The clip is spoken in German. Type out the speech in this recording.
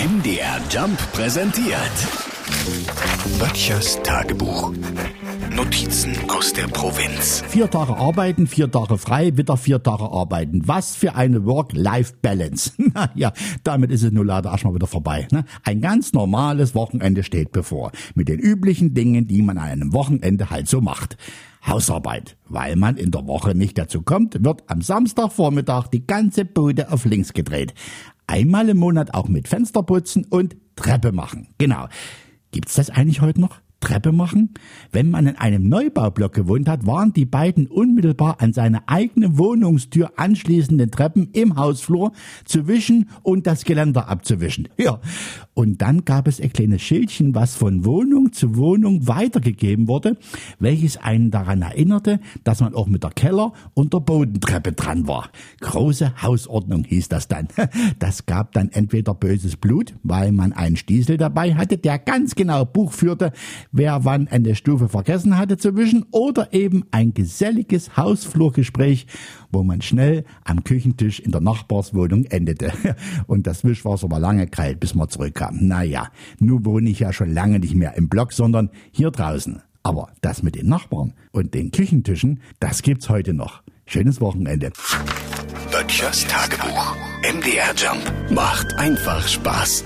MDR Jump präsentiert. Böttchers Tagebuch. Notizen aus der Provinz. Vier Tage arbeiten, vier Tage frei, wieder vier Tage arbeiten. Was für eine Work-Life-Balance. naja, damit ist es nur leider erstmal wieder vorbei. Ne? Ein ganz normales Wochenende steht bevor. Mit den üblichen Dingen, die man an einem Wochenende halt so macht. Hausarbeit. Weil man in der Woche nicht dazu kommt, wird am Samstagvormittag die ganze Bude auf links gedreht. Einmal im Monat auch mit Fenster putzen und Treppe machen. Genau. Gibt's das eigentlich heute noch? Treppe machen? Wenn man in einem Neubaublock gewohnt hat, waren die beiden unmittelbar an seine eigene Wohnungstür anschließenden Treppen im Hausflur zu wischen und das Geländer abzuwischen. Ja. Und dann gab es ein kleines Schildchen, was von Wohnung zu Wohnung weitergegeben wurde, welches einen daran erinnerte, dass man auch mit der Keller- und der Bodentreppe dran war. Große Hausordnung hieß das dann. Das gab dann entweder böses Blut, weil man einen Stiesel dabei hatte, der ganz genau Buch führte, wer wann eine Stufe vergessen hatte zu wischen, oder eben ein geselliges Hausflurgespräch, wo man schnell am Küchentisch in der Nachbarswohnung endete. Und das Wischwasser war lange kalt, bis man zurückkam. Naja, nun wohne ich ja schon lange nicht mehr im Block, sondern hier draußen. Aber das mit den Nachbarn und den Küchentischen, das gibt's heute noch. Schönes Wochenende. Böttchers Tagebuch. MDR Jump macht einfach Spaß.